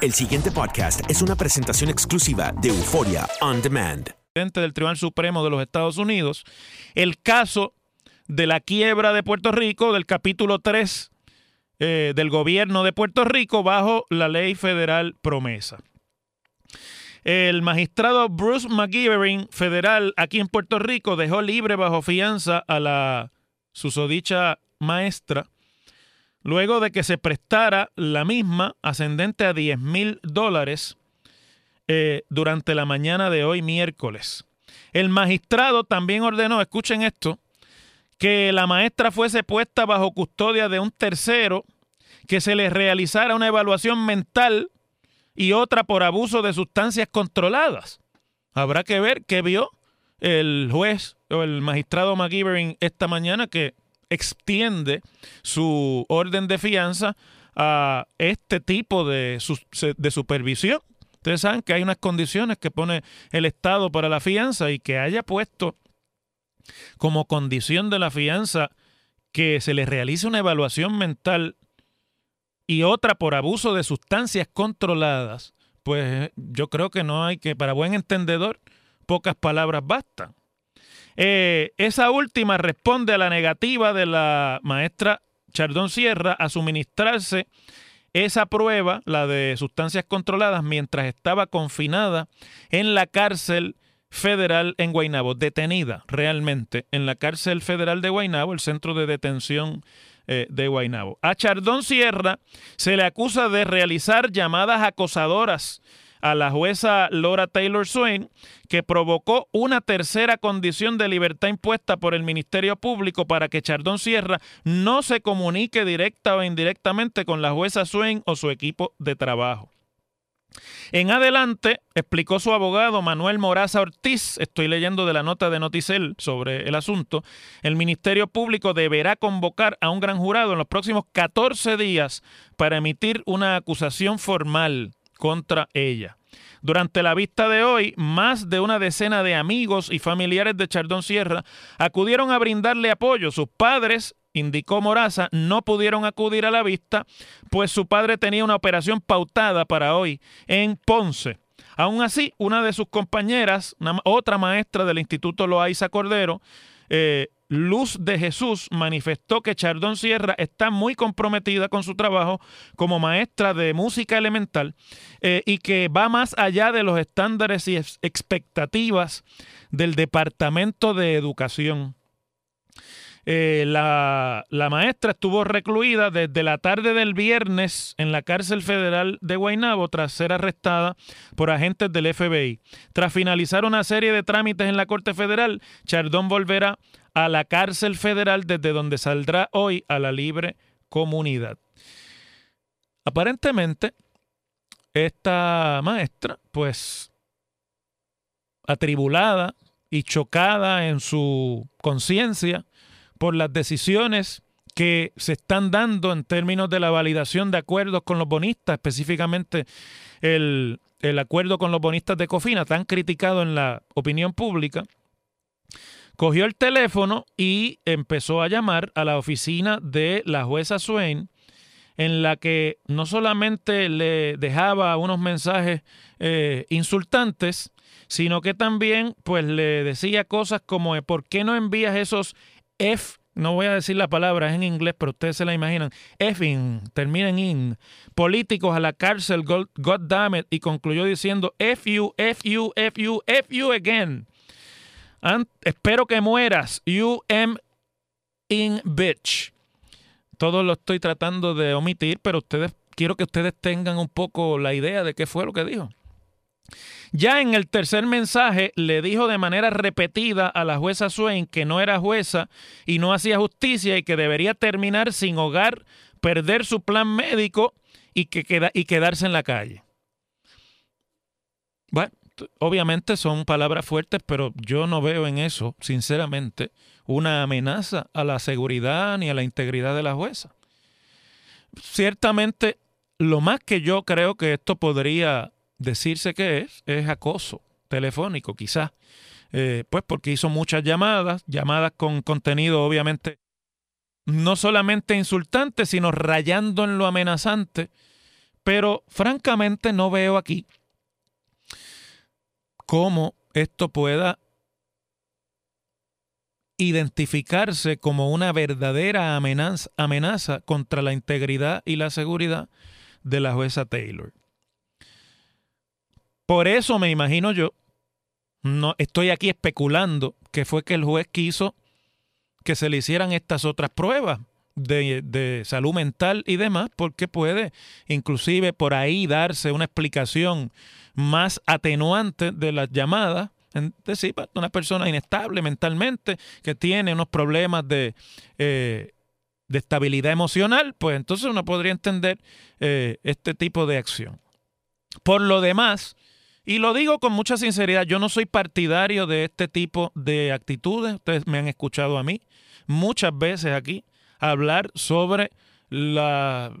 El siguiente podcast es una presentación exclusiva de Euforia On Demand. del Tribunal Supremo de los Estados Unidos el caso de la quiebra de Puerto Rico del capítulo 3 eh, del gobierno de Puerto Rico bajo la ley federal promesa. El magistrado Bruce McGivern, federal aquí en Puerto Rico, dejó libre bajo fianza a la susodicha maestra luego de que se prestara la misma ascendente a 10 mil dólares eh, durante la mañana de hoy miércoles. El magistrado también ordenó, escuchen esto, que la maestra fuese puesta bajo custodia de un tercero, que se le realizara una evaluación mental y otra por abuso de sustancias controladas. Habrá que ver qué vio el juez o el magistrado McGivern esta mañana que extiende su orden de fianza a este tipo de, de supervisión. Ustedes saben que hay unas condiciones que pone el Estado para la fianza y que haya puesto como condición de la fianza que se le realice una evaluación mental y otra por abuso de sustancias controladas, pues yo creo que no hay que, para buen entendedor, pocas palabras bastan. Eh, esa última responde a la negativa de la maestra Chardón Sierra a suministrarse esa prueba, la de sustancias controladas, mientras estaba confinada en la cárcel federal en Guaynabo, detenida realmente en la cárcel federal de Guaynabo, el centro de detención eh, de Guaynabo. A Chardón Sierra se le acusa de realizar llamadas acosadoras a la jueza Laura Taylor Swain, que provocó una tercera condición de libertad impuesta por el Ministerio Público para que Chardón Sierra no se comunique directa o indirectamente con la jueza Swain o su equipo de trabajo. En adelante, explicó su abogado Manuel Moraza Ortiz, estoy leyendo de la nota de Noticel sobre el asunto, el Ministerio Público deberá convocar a un gran jurado en los próximos 14 días para emitir una acusación formal contra ella. Durante la vista de hoy, más de una decena de amigos y familiares de Chardón Sierra acudieron a brindarle apoyo. Sus padres, indicó Moraza, no pudieron acudir a la vista, pues su padre tenía una operación pautada para hoy en Ponce. Aún así, una de sus compañeras, otra maestra del Instituto Loaiza Cordero, eh, Luz de Jesús manifestó que Chardón Sierra está muy comprometida con su trabajo como maestra de música elemental eh, y que va más allá de los estándares y ex- expectativas del Departamento de Educación. Eh, la, la, maestra estuvo recluida desde la tarde del viernes en la cárcel federal de Guaynabo tras ser arrestada por agentes del FBI. Tras finalizar una serie de trámites en la Corte Federal, Chardón volverá a la cárcel federal desde donde saldrá hoy a la libre comunidad. Aparentemente, esta maestra, pues, atribulada y chocada en su conciencia, por las decisiones que se están dando en términos de la validación de acuerdos con los bonistas, específicamente el, acuerdo con los bonistas de Cofina, tan criticado en la opinión pública, cogió el teléfono y empezó a llamar a la oficina de la jueza Swain, en la que no solamente le dejaba unos mensajes eh, insultantes, sino que también pues le decía cosas como ¿por qué no envías esos F, no voy a decir la palabra, en inglés, pero ustedes se la imaginan, Effing, termina en in, políticos a la cárcel, God, damn it, y concluyó diciendo F you, F you, F you, F you again. Espero que mueras, you am in bitch. Todo lo estoy tratando de omitir, pero ustedes quiero que ustedes tengan un poco la idea de qué fue lo que dijo. Ya en el tercer mensaje le dijo de manera repetida a la jueza Swain que no era jueza y no hacía justicia y que debería terminar sin hogar, perder su plan médico y, que queda, y quedarse en la calle. Bueno, obviamente son palabras fuertes, pero yo no veo en eso, sinceramente, una amenaza a la seguridad ni a la integridad de la jueza. Ciertamente, lo más que yo creo que esto podría decirse que es, es acoso telefónico, quizás. Eh, pues porque hizo muchas llamadas, llamadas con contenido obviamente no solamente insultante, sino rayando en lo amenazante. Pero francamente no veo aquí cómo esto pueda identificarse como una verdadera amenaza, amenaza contra la integridad y la seguridad de la jueza Taylor. Por eso me imagino yo, no estoy aquí especulando que fue que el juez quiso que se le hicieran estas otras pruebas de, de, salud mental y demás, porque puede inclusive por ahí darse una explicación más atenuante de las llamadas. Es decir, una persona inestable mentalmente, que tiene unos problemas de, eh, de estabilidad emocional, pues entonces uno podría entender eh, este tipo de acción. Por lo demás, y lo digo con mucha sinceridad, yo no soy partidario de este tipo de actitudes. Ustedes me han escuchado a mí muchas veces aquí hablar sobre los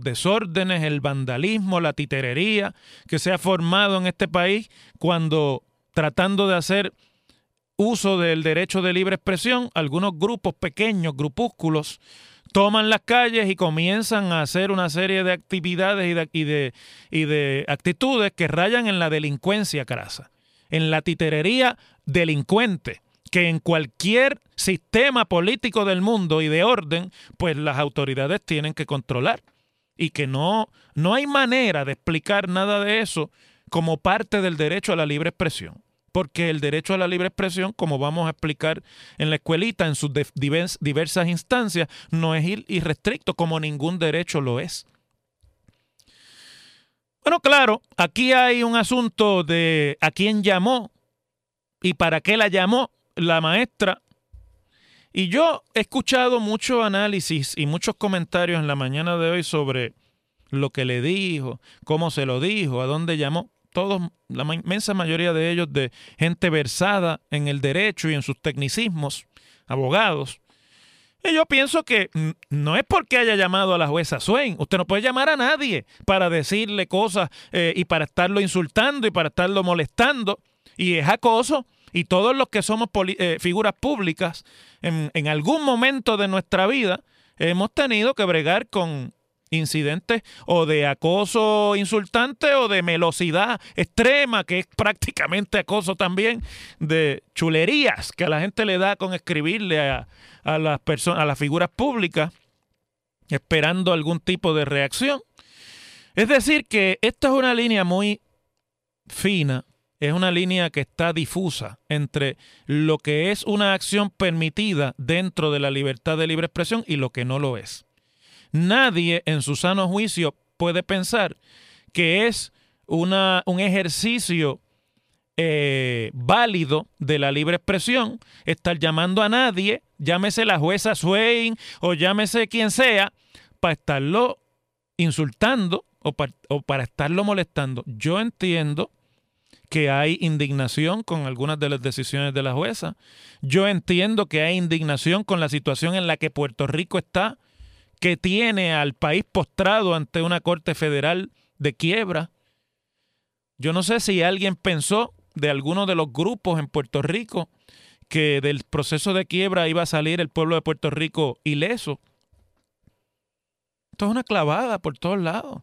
desórdenes, el vandalismo, la titerería que se ha formado en este país cuando tratando de hacer uso del derecho de libre expresión, algunos grupos pequeños, grupúsculos, toman las calles y comienzan a hacer una serie de actividades y de, y de, actitudes que rayan en la delincuencia crasa, en la titerería delincuente, que en cualquier sistema político del mundo y de orden, pues las autoridades tienen que controlar. Y que no, no hay manera de explicar nada de eso como parte del derecho a la libre expresión porque el derecho a la libre expresión, como vamos a explicar en la escuelita, en sus diversas instancias, no es irrestricto, como ningún derecho lo es. Bueno, claro, aquí hay un asunto de a quién llamó y para qué la llamó la maestra. Y yo he escuchado mucho análisis y muchos comentarios en la mañana de hoy sobre lo que le dijo, cómo se lo dijo, a dónde llamó todos, la inmensa mayoría de ellos de gente versada en el derecho y en sus tecnicismos, abogados. Y yo pienso que no es porque haya llamado a la jueza Swain. Usted no puede llamar a nadie para decirle cosas eh, y para estarlo insultando y para estarlo molestando. Y es acoso. Y todos los que somos eh, figuras públicas, en, algún momento de nuestra vida, hemos tenido que bregar con incidentes o de acoso insultante o de melosidad extrema, que es prácticamente acoso también, de chulerías que a la gente le da con escribirle a, las personas, a las figuras públicas, esperando algún tipo de reacción. Es decir, que esta es una línea muy fina es una línea que está difusa entre lo que es una acción permitida dentro de la libertad de libre expresión y lo que no lo es. Nadie en su sano juicio puede pensar que es una, un ejercicio eh, válido de la libre expresión estar llamando a nadie, llámese la jueza Swain o llámese quien sea, para estarlo insultando o para estarlo molestando. Yo entiendo que hay indignación con algunas de las decisiones de la jueza. Yo entiendo que hay indignación con la situación en la que Puerto Rico está, que tiene al país postrado ante una corte federal de quiebra. Yo no sé si alguien pensó de alguno de los grupos en Puerto Rico que del proceso de quiebra iba a salir el pueblo de Puerto Rico ileso. Esto es una clavada por todos lados.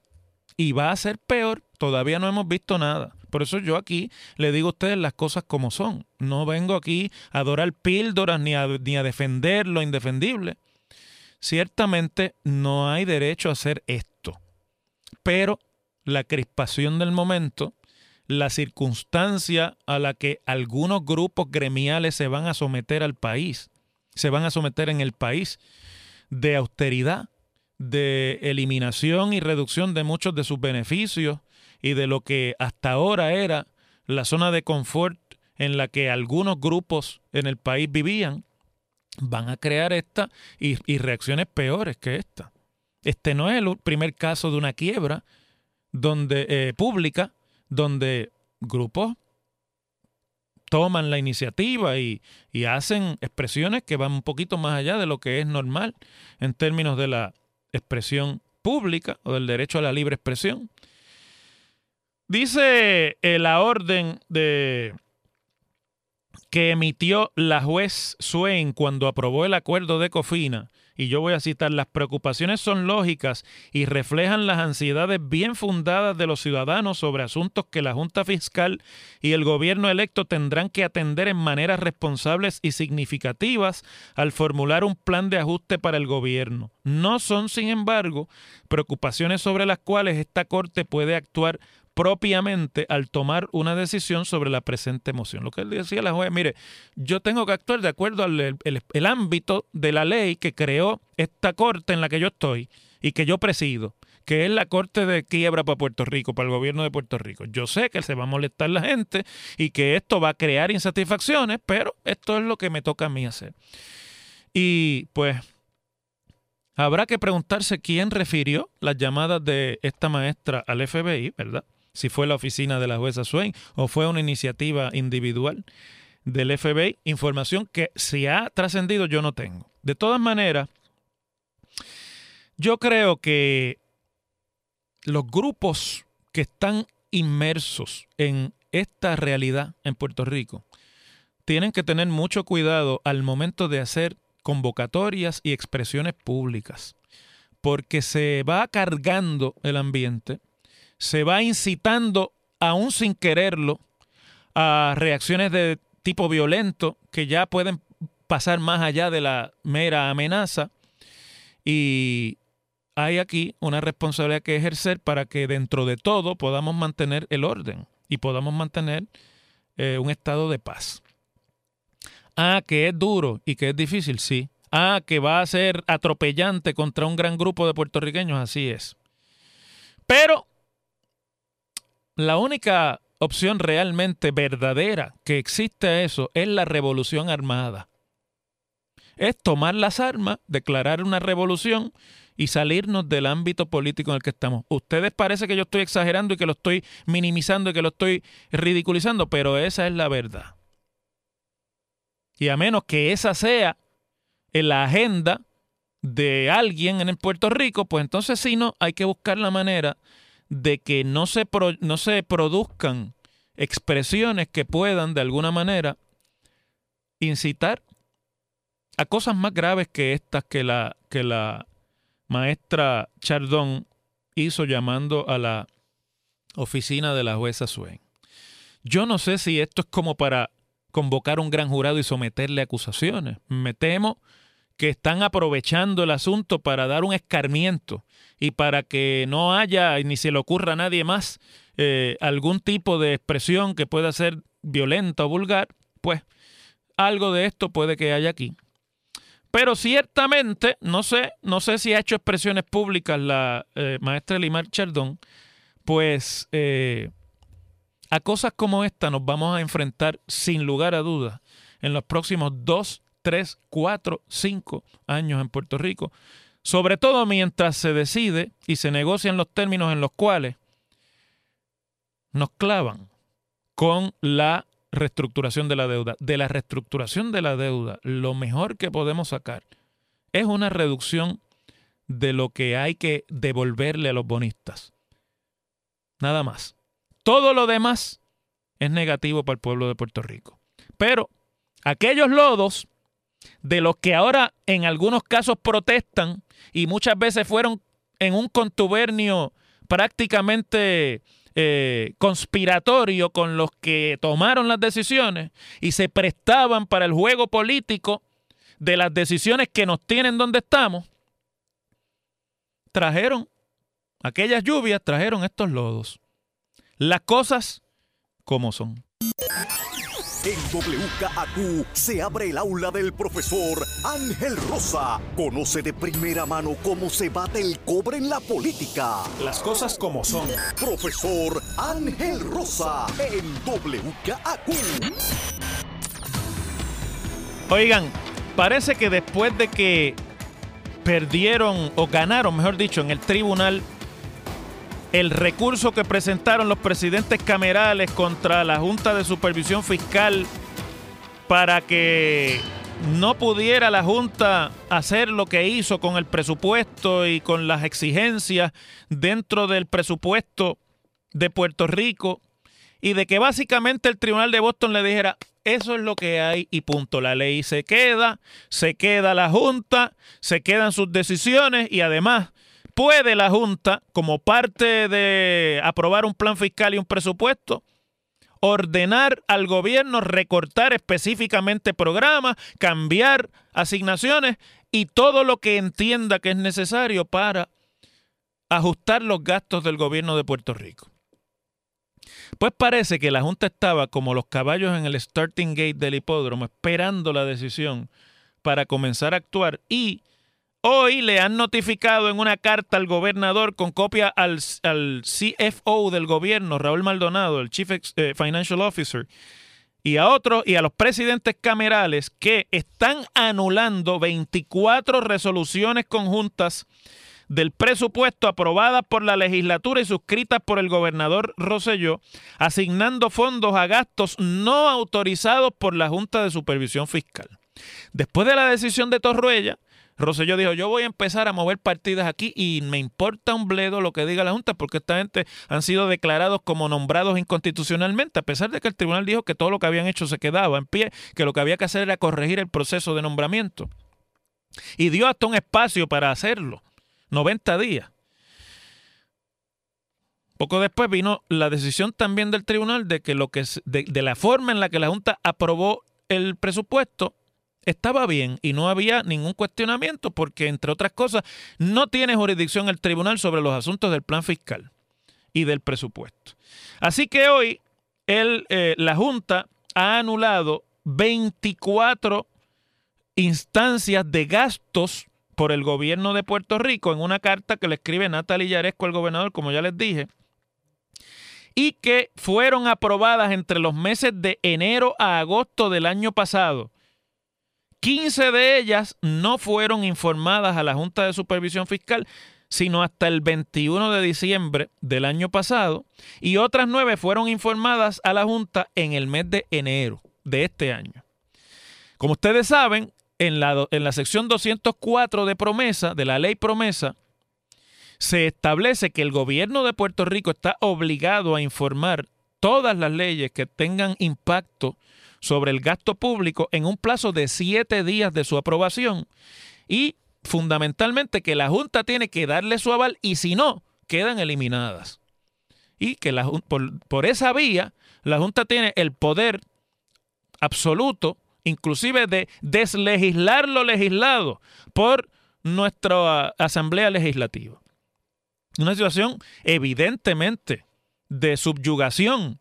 Y va a ser peor. Todavía no hemos visto nada. Por eso yo aquí le digo a ustedes las cosas como son. No vengo aquí a adorar píldoras ni a, ni a defender lo indefendible. Ciertamente no hay derecho a hacer esto. Pero la crispación del momento, la circunstancia a la que algunos grupos gremiales se van a someter al país, se van a someter en el país de austeridad, de eliminación y reducción de muchos de sus beneficios y de lo que hasta ahora era la zona de confort en la que algunos grupos en el país vivían, van a crear esta y, reacciones peores que esta. Este no es el primer caso de una quiebra donde, eh, pública donde grupos toman la iniciativa y, y, hacen expresiones que van un poquito más allá de lo que es normal en términos de la expresión pública o del derecho a la libre expresión. Dice eh, la orden de que emitió la juez Swain cuando aprobó el acuerdo de Cofina, y yo voy a citar, las preocupaciones son lógicas y reflejan las ansiedades bien fundadas de los ciudadanos sobre asuntos que la Junta Fiscal y el gobierno electo tendrán que atender en maneras responsables y significativas al formular un plan de ajuste para el gobierno. No son, sin embargo, preocupaciones sobre las cuales esta Corte puede actuar propiamente al tomar una decisión sobre la presente moción. Lo que él decía la juez, mire, yo tengo que actuar de acuerdo al el, ámbito de la ley que creó esta corte en la que yo estoy y que yo presido, que es la corte de quiebra para Puerto Rico, para el gobierno de Puerto Rico. Yo sé que se va a molestar la gente y que esto va a crear insatisfacciones, pero esto es lo que me toca a mí hacer. Y pues habrá que preguntarse quién refirió las llamadas de esta maestra al FBI, ¿verdad? Si fue la oficina de la jueza Swain o fue una iniciativa individual del FBI, información que si ha trascendido yo no tengo. De todas maneras, yo creo que los grupos que están inmersos en esta realidad en Puerto Rico tienen que tener mucho cuidado al momento de hacer convocatorias y expresiones públicas, porque se va cargando el ambiente se va incitando, aún sin quererlo, a reacciones de tipo violento que ya pueden pasar más allá de la mera amenaza. Y hay aquí una responsabilidad que ejercer para que dentro de todo podamos mantener el orden y podamos mantener eh, un estado de paz. Ah, que es duro y que es difícil, sí. Ah, que va a ser atropellante contra un gran grupo de puertorriqueños, así es. Pero la única opción realmente verdadera que existe a eso es la revolución armada. Es tomar las armas, declarar una revolución y salirnos del ámbito político en el que estamos. Ustedes parece que yo estoy exagerando y que lo estoy minimizando y que lo estoy ridiculizando, pero esa es la verdad. Y a menos que esa sea en la agenda de alguien en el Puerto Rico, pues entonces sí no, hay que buscar la manera de que no se, no se produzcan expresiones que puedan de alguna manera incitar a cosas más graves que estas que la, que la maestra Chardón hizo llamando a la oficina de la jueza Swain. Yo no sé si esto es como para convocar un gran jurado y someterle acusaciones. Me temo que están aprovechando el asunto para dar un escarmiento y para que no haya ni se le ocurra a nadie más eh, algún tipo de expresión que pueda ser violenta o vulgar, pues algo de esto puede que haya aquí. Pero ciertamente, no sé, no sé si ha hecho expresiones públicas la eh, maestra Limar Chardón, pues eh, a cosas como esta nos vamos a enfrentar sin lugar a dudas en los próximos dos, tres, cuatro, cinco años en Puerto Rico. Sobre todo mientras se decide y se negocian los términos en los cuales nos clavan con la reestructuración de la deuda. De la reestructuración de la deuda, lo mejor que podemos sacar es una reducción de lo que hay que devolverle a los bonistas. Nada más. Todo lo demás es negativo para el pueblo de Puerto Rico. Pero aquellos lodos de los que ahora en algunos casos protestan y muchas veces fueron en un contubernio prácticamente eh, conspiratorio con los que tomaron las decisiones y se prestaban para el juego político de las decisiones que nos tienen donde estamos, trajeron aquellas lluvias, trajeron estos lodos. Las cosas como son. En WKAQ se abre el aula del profesor Ángel Rosa. Conoce de primera mano cómo se bate el cobre en la política. Las cosas como son. Profesor Ángel Rosa en WKAQ. Oigan, parece que después de que perdieron o ganaron, mejor dicho, en el tribunal el recurso que presentaron los presidentes camerales contra la Junta de Supervisión Fiscal para que no pudiera la Junta hacer lo que hizo con el presupuesto y con las exigencias dentro del presupuesto de Puerto Rico y de que básicamente el Tribunal de Boston le dijera, eso es lo que hay y punto, la ley se queda, se queda la Junta, se quedan sus decisiones y además puede la Junta, como parte de aprobar un plan fiscal y un presupuesto, ordenar al gobierno recortar específicamente programas, cambiar asignaciones y todo lo que entienda que es necesario para ajustar los gastos del gobierno de Puerto Rico. Pues parece que la Junta estaba como los caballos en el starting gate del hipódromo, esperando la decisión para comenzar a actuar y Hoy le han notificado en una carta al gobernador con copia al, CFO del gobierno, Raúl Maldonado, el Chief eh, Financial Officer, y a otros y a los presidentes camerales que están anulando 24 resoluciones conjuntas del presupuesto aprobadas por la legislatura y suscritas por el gobernador Roselló, asignando fondos a gastos no autorizados por la Junta de Supervisión Fiscal. Después de la decisión de Torruella, Rosselló dijo, yo voy a empezar a mover partidas aquí y me importa un bledo lo que diga la Junta porque esta gente han sido declarados como nombrados inconstitucionalmente, a pesar de que el tribunal dijo que todo lo que habían hecho se quedaba en pie, que lo que había que hacer era corregir el proceso de nombramiento. Y dio hasta un espacio para hacerlo, 90 días. Poco después vino la decisión también del tribunal de que lo que de la forma en la que la Junta aprobó el presupuesto estaba bien y no había ningún cuestionamiento porque, entre otras cosas, no tiene jurisdicción el tribunal sobre los asuntos del plan fiscal y del presupuesto. Así que hoy el, eh, la Junta ha anulado 24 instancias de gastos por el gobierno de Puerto Rico en una carta que le escribe Natalie Yaresco al gobernador, como ya les dije, y que fueron aprobadas entre los meses de enero a agosto del año pasado 15 de ellas no fueron informadas a la Junta de Supervisión Fiscal sino hasta el 21 de diciembre del año pasado y otras nueve fueron informadas a la Junta en el mes de enero de este año. Como ustedes saben, en la, en la sección 204 de promesa, de la ley promesa, se establece que el gobierno de Puerto Rico está obligado a informar todas las leyes que tengan impacto sobre el gasto público en un plazo de siete días de su aprobación y fundamentalmente que la Junta tiene que darle su aval y si no, quedan eliminadas. Y que por, por esa vía la Junta tiene el poder absoluto inclusive de deslegislar lo legislado por nuestra Asamblea Legislativa. Una situación evidentemente de subyugación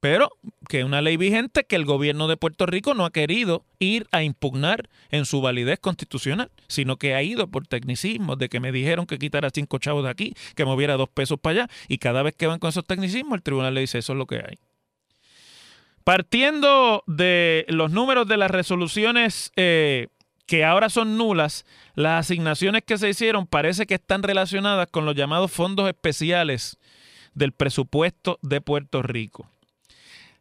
pero que es una ley vigente que el gobierno de Puerto Rico no ha querido ir a impugnar en su validez constitucional, sino que ha ido por tecnicismos de que me dijeron que quitara cinco chavos de aquí, que moviera dos pesos para allá, y cada vez que van con esos tecnicismos, el tribunal le dice eso es lo que hay. Partiendo de los números de las resoluciones eh, que ahora son nulas, las asignaciones que se hicieron parece que están relacionadas con los llamados fondos especiales del presupuesto de Puerto Rico.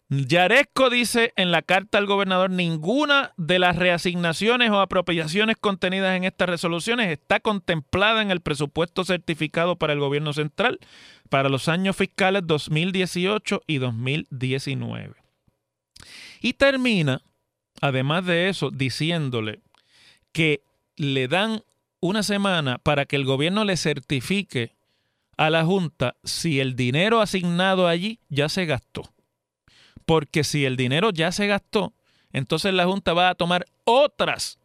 Yaresco dice en la carta al gobernador, ninguna de las reasignaciones o apropiaciones contenidas en estas resoluciones está contemplada en el presupuesto certificado para el gobierno central para los años fiscales 2018 y 2019. Y termina, además de eso, diciéndole que le dan una semana para que el gobierno le certifique a la Junta si el dinero asignado allí ya se gastó porque si el dinero ya se gastó, entonces la Junta va a tomar otras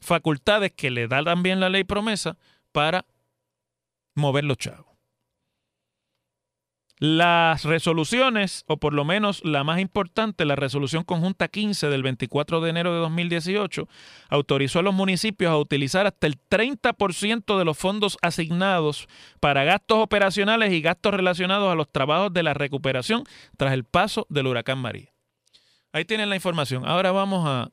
facultades que le da también la ley promesa para mover los chavos. Las resoluciones, o por lo menos la más importante, la resolución conjunta 15 del 24 de enero de 2018, autorizó a los municipios a utilizar hasta el 30% de los fondos asignados para gastos operacionales y gastos relacionados a los trabajos de la recuperación tras el paso del huracán María. Ahí tienen la información. Ahora vamos a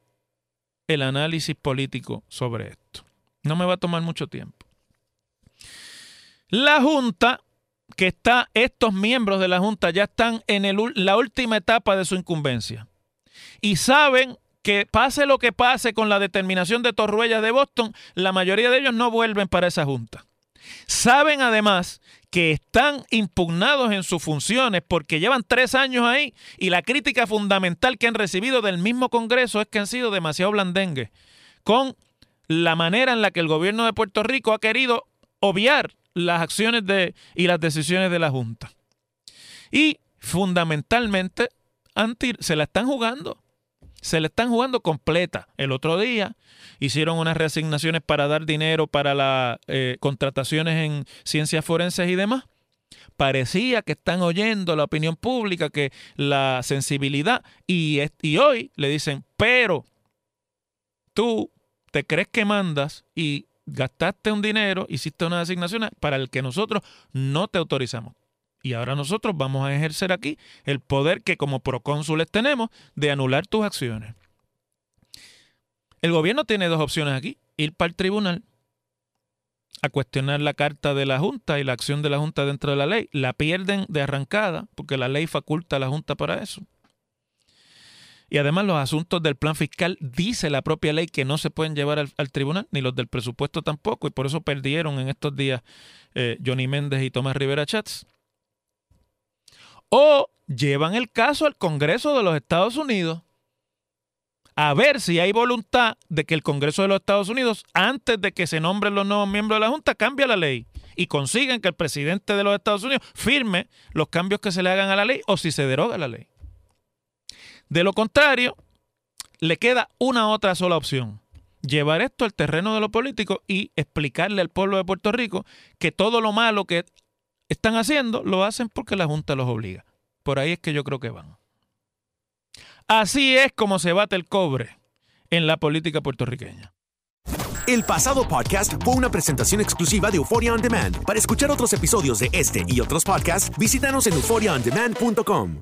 el análisis político sobre esto. No me va a tomar mucho tiempo. La Junta que está, estos miembros de la Junta ya están en la última etapa de su incumbencia. Y saben que pase lo que pase con la determinación de Torruella de Boston, la mayoría de ellos no vuelven para esa Junta. Saben además que están impugnados en sus funciones porque llevan tres años ahí y la crítica fundamental que han recibido del mismo Congreso es que han sido demasiado blandengues con la manera en la que el gobierno de Puerto Rico ha querido obviar las acciones de, y las decisiones de la Junta. Y fundamentalmente se la están jugando. Se la están jugando completa. El otro día hicieron unas reasignaciones para dar dinero para las eh, contrataciones en ciencias forenses y demás. Parecía que están oyendo la opinión pública, que la sensibilidad, y, y hoy le dicen, pero tú te crees que mandas y gastaste un dinero, hiciste una asignación para el que nosotros no te autorizamos. Y ahora nosotros vamos a ejercer aquí el poder que como procónsules tenemos de anular tus acciones. El gobierno tiene dos opciones aquí. Ir para el tribunal a cuestionar la carta de la Junta y la acción de la Junta dentro de la ley. La pierden de arrancada porque la ley faculta a la Junta para eso. Y además los asuntos del plan fiscal dice la propia ley que no se pueden llevar al, tribunal, ni los del presupuesto tampoco, y por eso perdieron en estos días eh, Johnny Méndez y Tomás Rivera Chats. O llevan el caso al Congreso de los Estados Unidos a ver si hay voluntad de que el Congreso de los Estados Unidos, antes de que se nombren los nuevos miembros de la Junta, cambie la ley y consigan que el presidente de los Estados Unidos firme los cambios que se le hagan a la ley o si se deroga la ley. De lo contrario, le queda una otra sola opción. Llevar esto al terreno de lo político y explicarle al pueblo de Puerto Rico que todo lo malo que están haciendo lo hacen porque la Junta los obliga. Por ahí es que yo creo que van. Así es como se bate el cobre en la política puertorriqueña. El pasado podcast fue una presentación exclusiva de Euphoria On Demand. Para escuchar otros episodios de este y otros podcasts, visítanos en euphoriaondemand.com.